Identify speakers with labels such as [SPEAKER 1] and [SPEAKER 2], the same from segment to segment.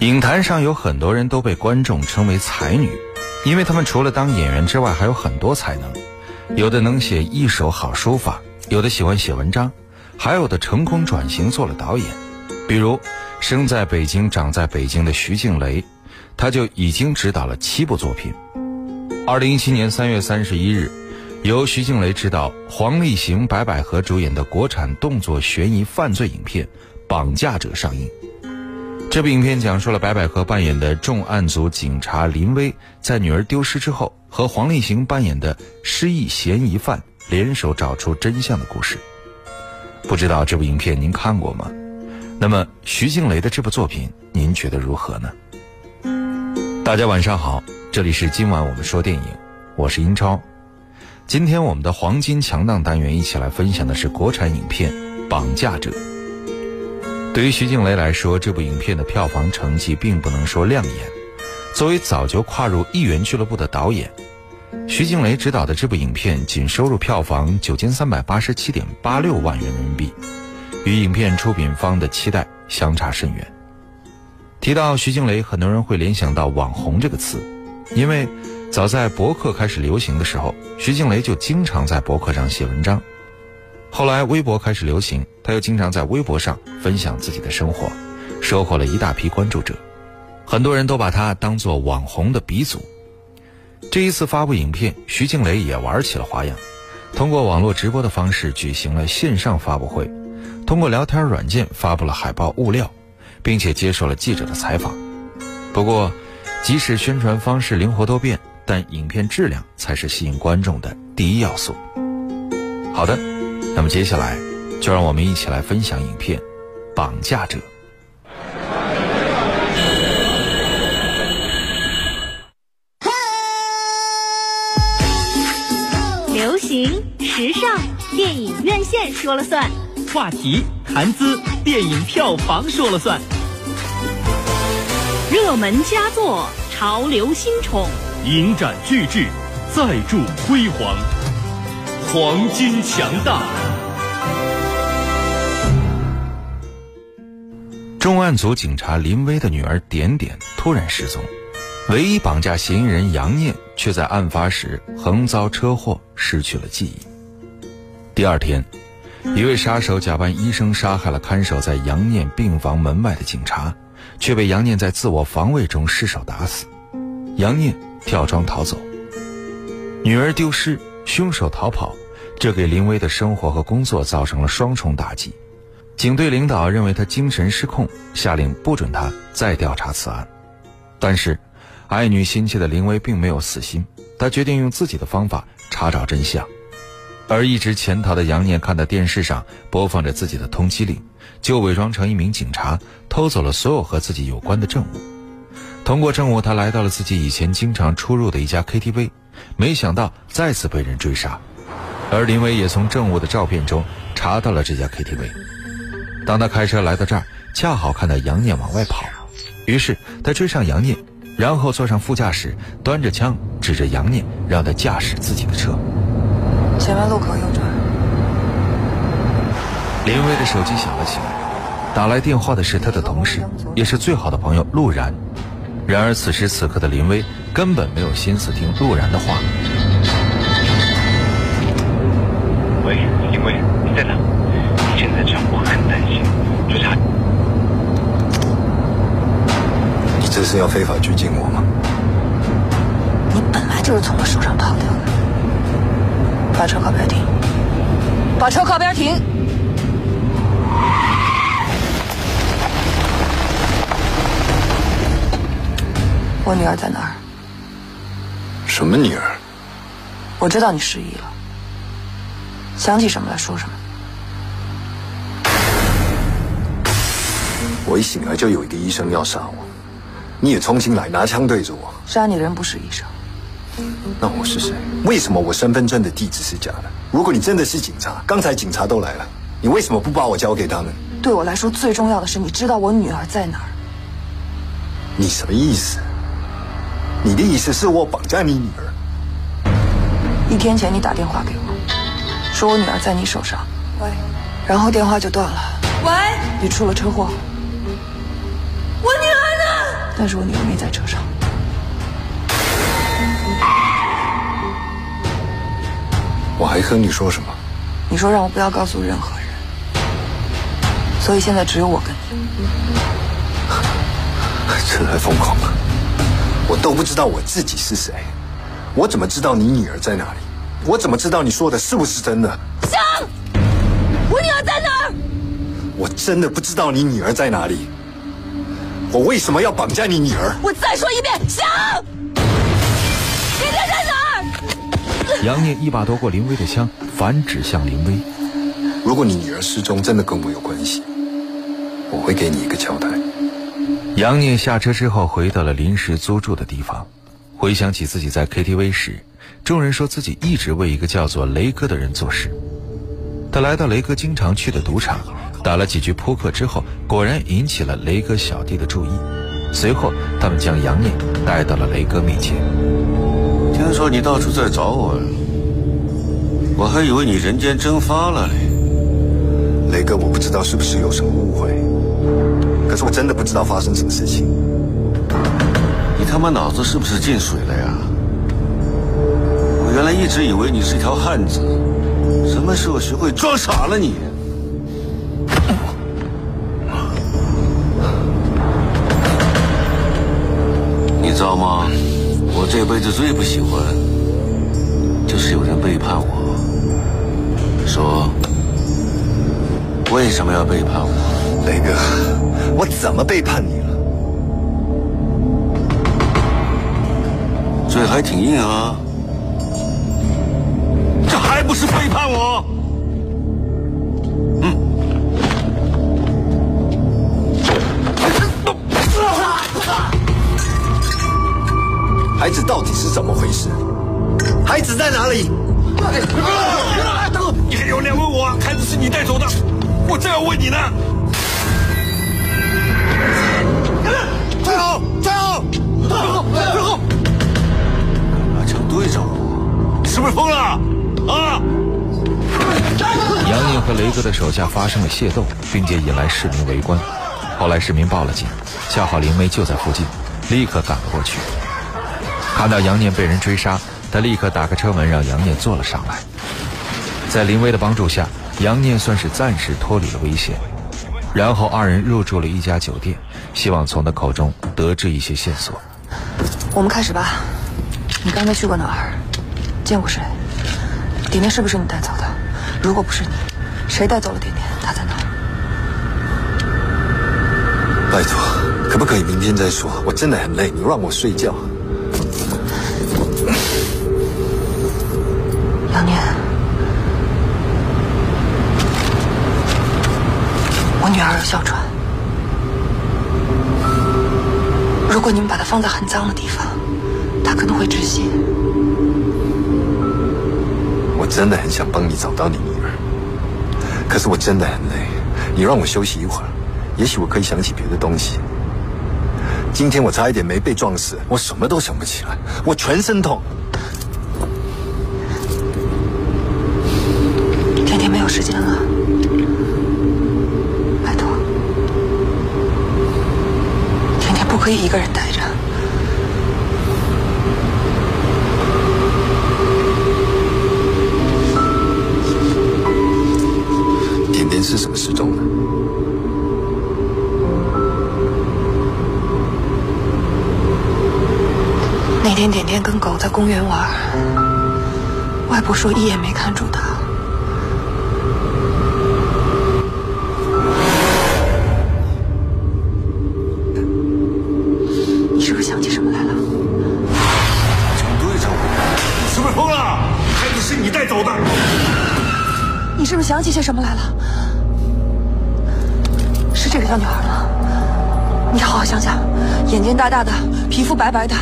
[SPEAKER 1] 影坛上有很多人都被观众称为才女，因为他们除了当演员之外还有很多才能，有的能写一手好书法，有的喜欢写文章，还有的成功转型做了导演。比如生在北京长在北京的徐静蕾，她就已经执导了七部作品。二零一七年三月三十一日，由徐静蕾执导、黄立行、白百合主演的国产动作悬疑犯罪影片《绑架者》上映。这部影片讲述了白百合扮演的重案组警察林薇在女儿丢失之后，和黄立行扮演的失忆嫌疑犯联手找出真相的故事。不知道这部影片您看过吗？那么徐静蕾的这部作品您觉得如何呢？大家晚上好，这里是今晚我们说电影，我是英超。今天我们的黄金强档单元一起来分享的是国产影片《绑架者》。对于徐静蕾来说，这部影片的票房成绩并不能说亮眼。作为早就跨入亿元俱乐部的导演，徐静蕾执导的这部影片仅收入票房九千三百八十七点八六万元人民币，与影片出品方的期待相差甚远。提到徐静蕾，很多人会联想到“网红”这个词，因为早在博客开始流行的时候，徐静蕾就经常在博客上写文章。后来微博开始流行，他又经常在微博上分享自己的生活，收获了一大批关注者。很多人都把他当做网红的鼻祖。这一次发布影片，徐静蕾也玩起了花样，通过网络直播的方式举行了线上发布会，通过聊天软件发布了海报物料，并且接受了记者的采访。不过，即使宣传方式灵活多变，但影片质量才是吸引观众的第一要素。好的。那么接下来，就让我们一起来分享影片《绑架者》。
[SPEAKER 2] 流行时尚，电影院线说了算；
[SPEAKER 3] 话题谈资，电影票房说了算；
[SPEAKER 2] 热门佳作，潮流新宠，
[SPEAKER 3] 影展巨制，再铸辉煌。黄金强大。
[SPEAKER 1] 重案组警察林薇的女儿点点突然失踪，唯一绑架嫌疑人杨念却在案发时横遭车祸，失去了记忆。第二天，一位杀手假扮医生杀害了看守在杨念病房门外的警察，却被杨念在自我防卫中失手打死。杨念跳窗逃走，女儿丢失。凶手逃跑，这给林薇的生活和工作造成了双重打击。警队领导认为他精神失控，下令不准他再调查此案。但是，爱女心切的林薇并没有死心，她决定用自己的方法查找真相。而一直潜逃的杨念看到电视上播放着自己的通缉令，就伪装成一名警察，偷走了所有和自己有关的证物。通过证物，他来到了自己以前经常出入的一家 KTV。没想到再次被人追杀，而林薇也从证物的照片中查到了这家 KTV。当他开车来到这儿，恰好看到杨念往外跑，于是他追上杨念，然后坐上副驾驶，端着枪指着杨念，让他驾驶自己的车。
[SPEAKER 4] 前面路口右转。
[SPEAKER 1] 林薇的手机响了起来，打来电话的是他的同事，也是最好的朋友陆然。然而此时此刻的林薇根本没有心思听陆然的话。
[SPEAKER 5] 喂，林薇，你在哪？你现在这样我很担心。追查。
[SPEAKER 6] 你这是要非法拘禁我吗？
[SPEAKER 4] 你本来就是从我手上跑掉的。把车靠边停。把车靠边停。我女儿在哪儿？
[SPEAKER 6] 什么女儿？
[SPEAKER 4] 我知道你失忆了，想起什么来说什么。
[SPEAKER 6] 我一醒来就有一个医生要杀我，你也冲进来拿枪对着我。
[SPEAKER 4] 杀你的人不是医生，
[SPEAKER 6] 那我是谁？为什么我身份证的地址是假的？如果你真的是警察，刚才警察都来了，你为什么不把我交给他们？
[SPEAKER 4] 对我来说，最重要的是你知道我女儿在哪儿。
[SPEAKER 6] 你什么意思？你的意思是我绑架你女儿？
[SPEAKER 4] 一天前你打电话给我，说我女儿在你手上。喂，然后电话就断了。喂，你出了车祸。但是我女儿没在车上。
[SPEAKER 6] 我还和你说什么？
[SPEAKER 4] 你说让我不要告诉任何人，所以现在只有我跟你。
[SPEAKER 6] 这太疯狂了！我都不知道我自己是谁，我怎么知道你女儿在哪里？我怎么知道你说的是不是真的？
[SPEAKER 4] 香，我女儿在哪儿？
[SPEAKER 6] 我真的不知道你女儿在哪里。我为什么要绑架你女儿？
[SPEAKER 4] 我再说一遍，想，你人在哪儿？
[SPEAKER 1] 杨念一把夺过林薇的枪，反指向林薇。
[SPEAKER 6] 如果你女儿失踪真的跟我有关系，我会给你一个交代。
[SPEAKER 1] 杨念下车之后，回到了临时租住的地方，回想起自己在 KTV 时，众人说自己一直为一个叫做雷哥的人做事。他来到雷哥经常去的赌场，打了几局扑克之后，果然引起了雷哥小弟的注意。随后，他们将杨念带到了雷哥面前。
[SPEAKER 7] 听说你到处在找我，我还以为你人间蒸发了嘞。
[SPEAKER 6] 雷哥，我不知道是不是有什么误会，可是我真的不知道发生什么事情。
[SPEAKER 7] 你他妈脑子是不是进水了呀？我原来一直以为你是一条汉子，什么时候学会装傻了你？道吗？我这辈子最不喜欢，就是有人背叛我。说，为什么要背叛我？
[SPEAKER 6] 雷哥，我怎么背叛你了？
[SPEAKER 7] 嘴还挺硬啊，这还不是背叛我？
[SPEAKER 6] 孩子到底是怎么回事？孩子在哪里？
[SPEAKER 7] 你还有脸问我？孩子是你带走的，我正要问你呢。
[SPEAKER 6] 退后！退后！退后！退后！
[SPEAKER 7] 拿枪对着我，你是不是疯了？啊！
[SPEAKER 1] 杨宁和雷哥的手下发生了械斗，并且引来市民围观。后来市民报了警，恰好林薇就在附近，立刻赶了过去。看到杨念被人追杀，他立刻打开车门让杨念坐了上来。在林薇的帮助下，杨念算是暂时脱离了危险。然后二人入住了一家酒店，希望从他口中得知一些线索。
[SPEAKER 4] 我们开始吧。你刚才去过哪儿？见过谁？点点是不是你带走的？如果不是你，谁带走了点点？他在哪儿？
[SPEAKER 6] 拜托，可不可以明天再说？我真的很累，你让我睡觉。
[SPEAKER 4] 杨念，我女儿有哮喘，如果你们把她放在很脏的地方，她可能会窒息。
[SPEAKER 6] 我真的很想帮你找到你女儿，可是我真的很累，你让我休息一会儿，也许我可以想起别的东西。今天我差一点没被撞死，我什么都想不起来，我全身痛。
[SPEAKER 4] 甜甜没有时间了，拜托，甜甜不可以一个人待着。
[SPEAKER 6] 点点是什么失踪的？
[SPEAKER 4] 那天点点跟狗在公园玩，外婆说一眼没看住是
[SPEAKER 7] 你带走的。
[SPEAKER 4] 你是不是想起些什么来了？是这个小女孩吗？你好好想想，眼睛大大的，皮肤白白的，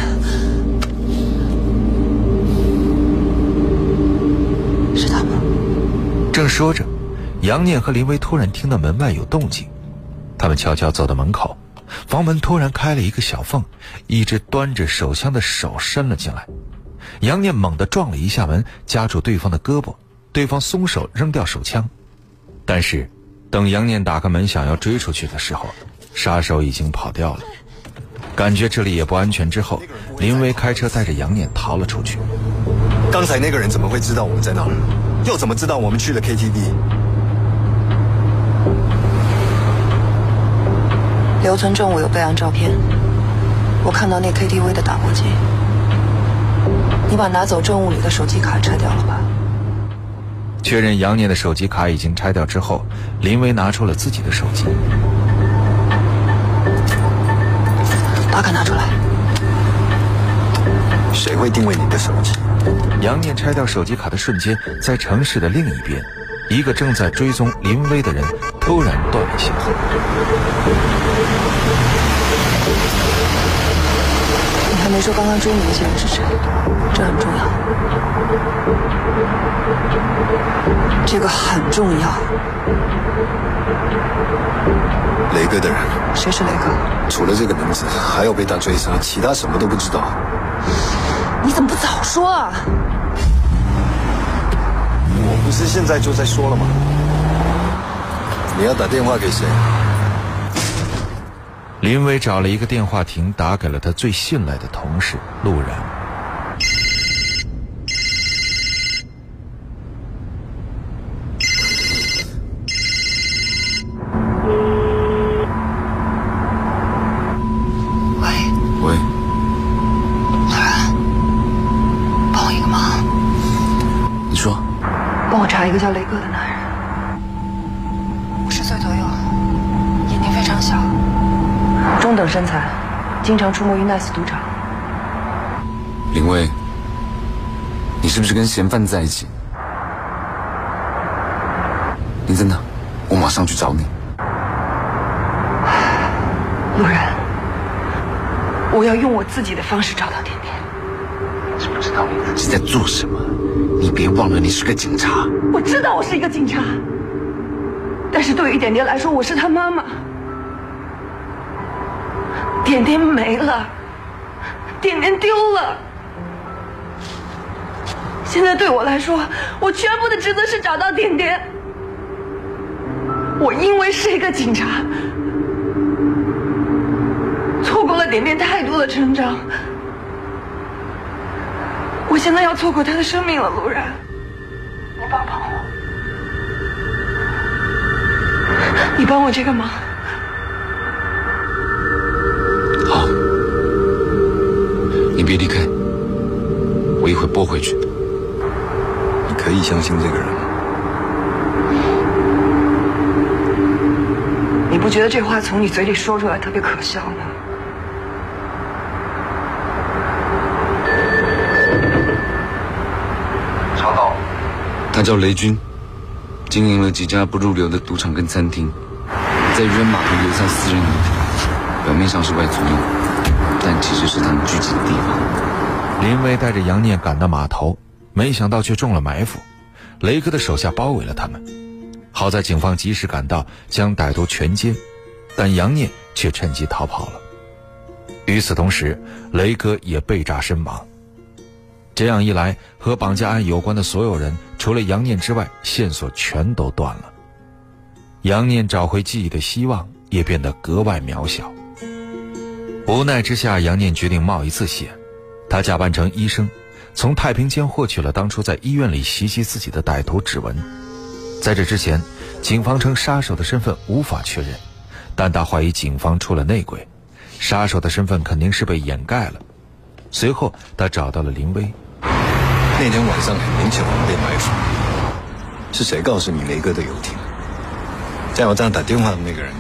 [SPEAKER 4] 是她吗？
[SPEAKER 1] 正说着，杨念和林薇突然听到门外有动静，他们悄悄走到门口，房门突然开了一个小缝，一只端着手枪的手伸了进来。杨念猛地撞了一下门，夹住对方的胳膊，对方松手扔掉手枪。但是，等杨念打开门想要追出去的时候，杀手已经跑掉了。感觉这里也不安全之后，林威开车带着杨念逃了出去。
[SPEAKER 6] 刚才那个人怎么会知道我们在那儿？又怎么知道我们去了 KTV？
[SPEAKER 4] 留存证我有备案照片，我看到那 KTV 的打火机。你把拿走证物里的手机卡拆掉了吧？
[SPEAKER 1] 确认杨念的手机卡已经拆掉之后，林薇拿出了自己的手机。
[SPEAKER 4] 把卡拿出来。
[SPEAKER 6] 谁会定位你的手机？
[SPEAKER 1] 杨念拆掉手机卡的瞬间，在城市的另一边，一个正在追踪林薇的人突然断了信号。
[SPEAKER 4] 你还没说刚刚追你那些人是谁，这很重要。这个很重要。
[SPEAKER 6] 雷哥的人，
[SPEAKER 4] 谁是雷哥？
[SPEAKER 6] 除了这个名字，还有被他追杀，其他什么都不知道。
[SPEAKER 4] 你怎么不早说啊？
[SPEAKER 6] 我不是现在就在说了吗？你要打电话给谁？
[SPEAKER 1] 林伟找了一个电话亭，打给了他最信赖的同事陆然。
[SPEAKER 4] 喂，
[SPEAKER 7] 喂，
[SPEAKER 4] 经常出没于 Nice 赌场。
[SPEAKER 8] 林薇，你是不是跟嫌犯在一起？你在哪？我马上去找你。
[SPEAKER 4] 陆然，我要用我自己的方式找到点点。
[SPEAKER 8] 知不知道你自己在做什么？你别忘了，你是个警察。
[SPEAKER 4] 我知道我是一个警察，但是对于点点来说，我是他妈妈。点点没了，点点丢了。现在对我来说，我全部的职责是找到点点。我因为是一个警察，错过了点点太多的成长。我现在要错过他的生命了，陆然。你帮帮我，你帮我这个忙。
[SPEAKER 8] 别离开，我一会拨回去。
[SPEAKER 6] 你可以相信这个人吗？
[SPEAKER 4] 你不觉得这话从你嘴里说出来特别可笑吗？
[SPEAKER 8] 查到，他叫雷军，经营了几家不入流的赌场跟餐厅，在渔人码头留下私人游艇，表面上是外租用，但其实是他们聚集的地方。
[SPEAKER 1] 林威带着杨念赶到码头，没想到却中了埋伏。雷哥的手下包围了他们，好在警方及时赶到，将歹徒全歼，但杨念却趁机逃跑了。与此同时，雷哥也被炸身亡。这样一来，和绑架案有关的所有人，除了杨念之外，线索全都断了。杨念找回记忆的希望也变得格外渺小。无奈之下，杨念决定冒一次险。他假扮成医生，从太平间获取了当初在医院里袭击自己的歹徒指纹。在这之前，警方称杀手的身份无法确认，但他怀疑警方出了内鬼，杀手的身份肯定是被掩盖了。随后，他找到了林威。
[SPEAKER 6] 那天晚上很明显我们被埋伏，是谁告诉你雷哥的游艇？加油站打电话的那个人？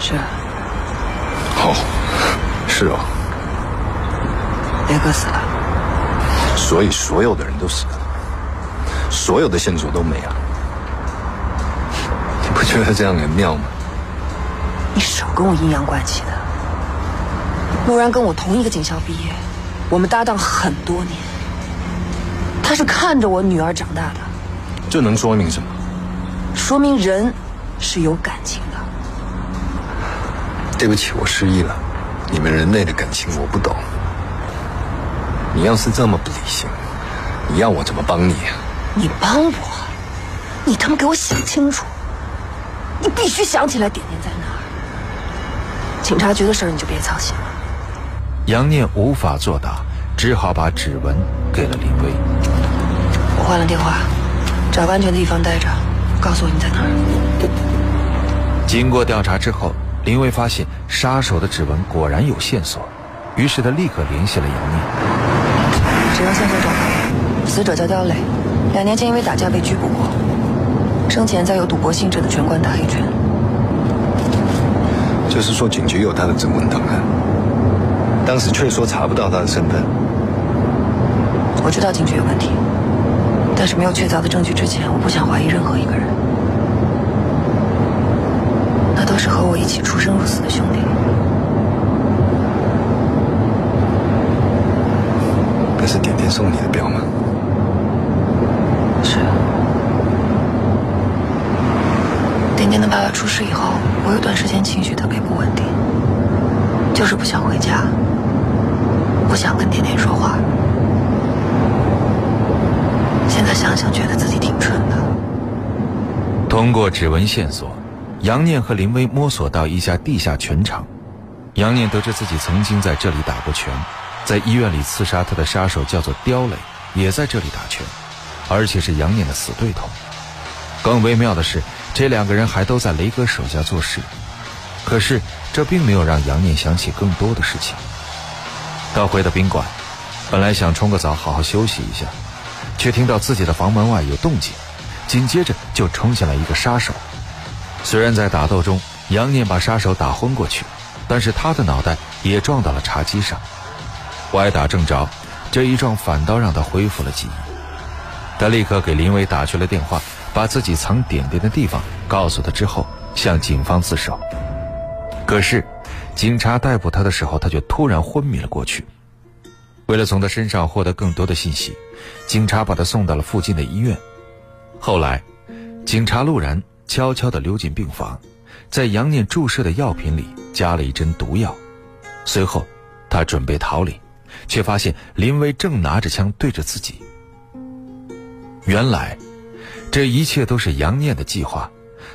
[SPEAKER 4] 是
[SPEAKER 6] 哦，是哦，
[SPEAKER 4] 雷哥死了。
[SPEAKER 6] 所以所有的人都死了，所有的线索都没了。你不觉得这样很妙吗？
[SPEAKER 4] 你少跟我阴阳怪气的。陆然跟我同一个警校毕业，我们搭档很多年。他是看着我女儿长大的，
[SPEAKER 6] 这能说明什么？
[SPEAKER 4] 说明人是有感情的。
[SPEAKER 6] 对不起，我失忆了。你们人类的感情我不懂。你要是这么不理性，你要我怎么帮你啊？
[SPEAKER 4] 你帮我？你他妈给我想清楚！你必须想起来点点在哪儿。警察局的事儿你就别操心了。
[SPEAKER 1] 杨念无法作答，只好把指纹给了李薇。
[SPEAKER 4] 我换了电话，找个安全的地方待着，告诉我你在哪儿。
[SPEAKER 1] 经过调查之后，林薇发现杀手的指纹果然有线索，于是他立刻联系了杨念。
[SPEAKER 4] 只要线索找到了，死者叫刁磊，两年前因为打架被拘捕过，生前在有赌博性质的拳馆打黑拳。
[SPEAKER 6] 就是说警局有他的指纹档案，当时却说查不到他的身份。
[SPEAKER 4] 我知道警局有问题，但是没有确凿的证据之前，我不想怀疑任何一个人。那都是和我一起出生入死的兄弟。
[SPEAKER 6] 那是点点送你的表吗？
[SPEAKER 4] 是。点点的爸爸出事以后，我有段时间情绪特别不稳定，就是不想回家，不想跟点点说话。现在想想，觉得自己挺蠢的。
[SPEAKER 1] 通过指纹线索，杨念和林薇摸索到一家地下拳场。杨念得知自己曾经在这里打过拳，在医院里刺杀他的杀手叫做刁磊，也在这里打拳，而且是杨念的死对头。更微妙的是，这两个人还都在雷哥手下做事。可是，这并没有让杨念想起更多的事情。他回到宾馆，本来想冲个澡，好好休息一下，却听到自己的房门外有动静，紧接着就冲进来一个杀手。虽然在打斗中，杨念把杀手打昏过去，但是他的脑袋也撞到了茶几上，歪打正着，这一撞反倒让他恢复了记忆。他立刻给林伟打去了电话，把自己藏点点的地方告诉他之后，向警方自首。可是，警察逮捕他的时候，他却突然昏迷了过去。为了从他身上获得更多的信息，警察把他送到了附近的医院。后来，警察陆然悄悄地溜进病房，在杨念注射的药品里加了一针毒药。随后，他准备逃离，却发现林威正拿着枪对着自己。原来，这一切都是杨念的计划。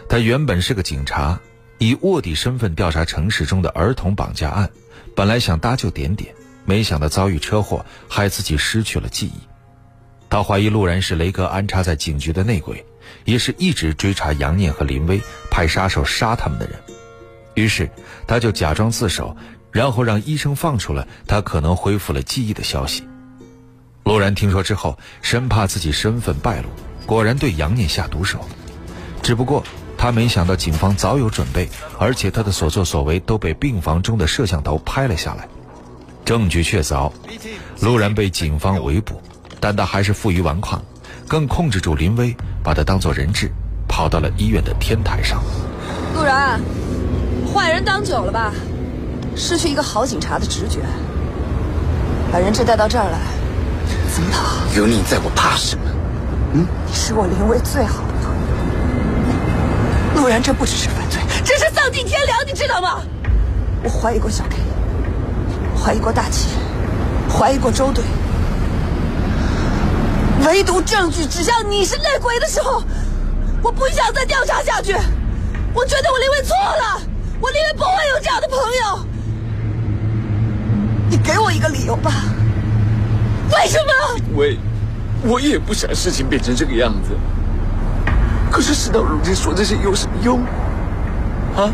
[SPEAKER 1] 他原本是个警察，以卧底身份调查城市中的儿童绑架案，本来想搭救点点，没想到遭遇车祸，害自己失去了记忆。他怀疑陆然是雷哥安插在警局的内鬼，也是一直追查杨念和林威，派杀手杀他们的人。于是，他就假装自首，然后让医生放出了他可能恢复了记忆的消息。陆然听说之后，生怕自己身份败露，果然对杨念下毒手。只不过他没想到警方早有准备，而且他的所作所为都被病房中的摄像头拍了下来，证据确凿。陆然被警方围捕，但他还是负隅顽抗，更控制住林威，把他当作人质，跑到了医院的天台上。
[SPEAKER 4] 陆然，坏人当久了吧？失去一个好警察的直觉，把人质带到这儿来。怎么跑？
[SPEAKER 7] 有你在，我怕什么？
[SPEAKER 4] 嗯，你是我林威最好的朋友。陆然，这不只是犯罪，这是丧尽天良，你知道吗？我怀疑过小 K，怀疑过大齐，怀疑过周队，唯独证据指向你是内鬼的时候，我不想再调查下去。我觉得我林威错了，我林威不会有这样的朋友。你给我一个理由吧。为什么？
[SPEAKER 9] 因为，我也不想事情变成这个样子。可是事到如今，说这些有什么用？啊！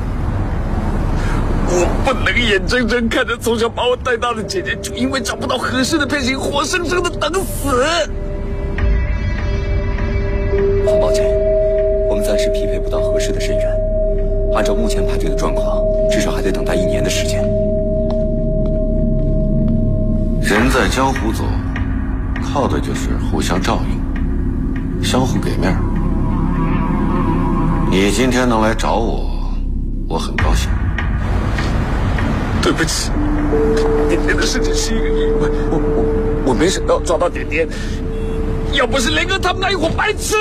[SPEAKER 9] 我不能眼睁睁看着从小把我带大的姐姐，就因为找不到合适的配型，活生生的等死。
[SPEAKER 10] 很抱歉，我们暂时匹配不到合适的人员。按照目前排队的状况，至少还得等待一年的时间。
[SPEAKER 7] 人在江湖走。靠的就是互相照应，相互给面你今天能来找我，我很高兴。
[SPEAKER 9] 对不起，点点的事情是一个意外，我我我没想到抓到点点。要不是雷哥他们那一伙白痴，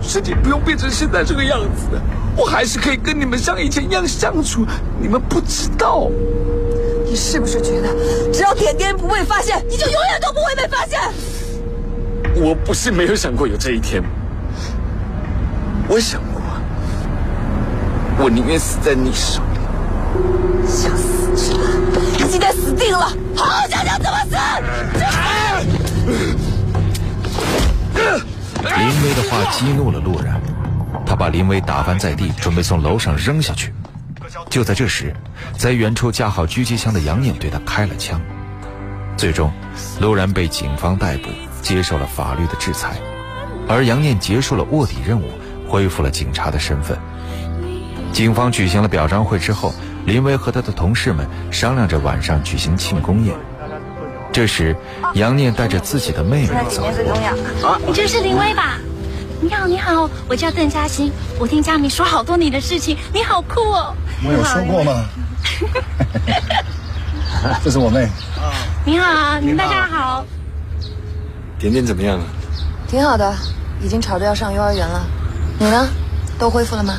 [SPEAKER 9] 身体不用变成现在这个样子，我还是可以跟你们像以前一样相处。你们不知道，
[SPEAKER 4] 你是不是觉得只要点点不被发现，你就永远都不会被发现？
[SPEAKER 9] 我不是没有想过有这一天，我想过，我宁愿死在你手里。
[SPEAKER 4] 想死去了，今天死定了！好好想想怎么死。
[SPEAKER 1] 林威的话激怒了陆然，他把林威打翻在地，准备从楼上扔下去。就在这时，在远处架好狙击枪的杨念对他开了枪。最终，陆然被警方逮捕，接受了法律的制裁，而杨念结束了卧底任务，恢复了警察的身份。警方举行了表彰会之后，林威和他的同事们商量着晚上举行庆功宴。这时，杨念带着自己的妹妹走
[SPEAKER 11] 过啊，你就是林威吧？你好，你好，我叫邓嘉欣。我听佳敏说好多你的事情，你好酷哦。
[SPEAKER 12] 我有说过吗？这是我妹。
[SPEAKER 11] 你好，你们大家好。
[SPEAKER 6] 点点怎么样？
[SPEAKER 4] 挺好的，已经吵着要上幼儿园了。你呢？都恢复了吗？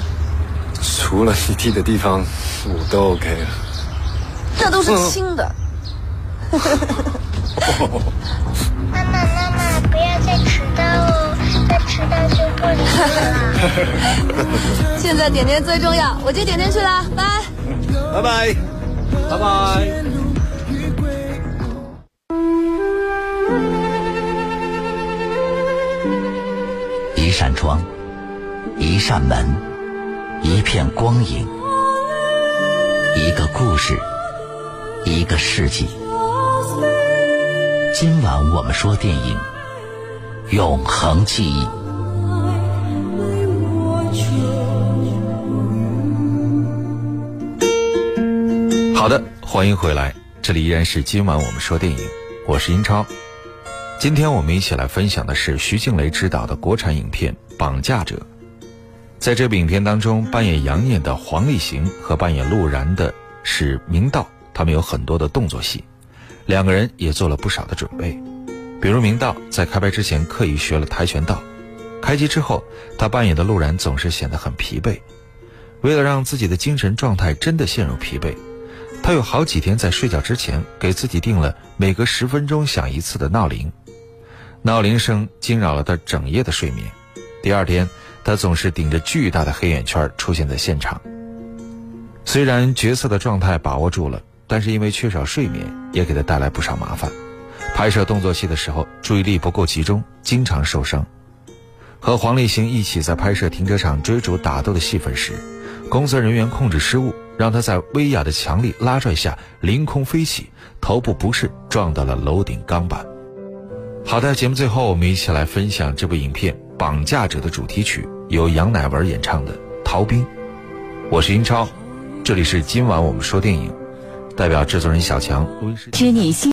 [SPEAKER 6] 除了你踢的地方，我都 OK 了。
[SPEAKER 4] 那都是轻的。
[SPEAKER 13] 妈妈，妈妈，不要再迟到哦，再迟到就不理我
[SPEAKER 4] 了。现在点点最重要，我接点点去了，拜拜
[SPEAKER 6] 拜拜拜拜。
[SPEAKER 14] 一扇窗，一扇门，一片光影，一个故事，一个世纪。今晚我们说电影《永恒记忆》。
[SPEAKER 1] 好的，欢迎回来，这里依然是今晚我们说电影，我是英超。今天我们一起来分享的是徐静蕾执导的国产影片《绑架者》。在这部影片当中，扮演杨念的黄立行和扮演陆然的是明道，他们有很多的动作戏。两个人也做了不少的准备，比如明道在开拍之前刻意学了跆拳道，开机之后他扮演的陆然总是显得很疲惫。为了让自己的精神状态真的陷入疲惫，他有好几天在睡觉之前给自己定了每隔十分钟响一次的闹铃，闹铃声惊扰了他整夜的睡眠。第二天，他总是顶着巨大的黑眼圈出现在现场。虽然角色的状态把握住了。但是因为缺少睡眠，也给他带来不少麻烦。拍摄动作戏的时候，注意力不够集中，经常受伤。和黄立行一起在拍摄停车场追逐打斗的戏份时，工作人员控制失误，让他在威亚的强力拉拽下凌空飞起，头部不慎撞到了楼顶钢板。好的，节目最后我们一起来分享这部影片《绑架者》的主题曲，由杨乃文演唱的《逃兵》。我是英超，这里是今晚我们说电影。代表制作人小强，
[SPEAKER 15] 知你心。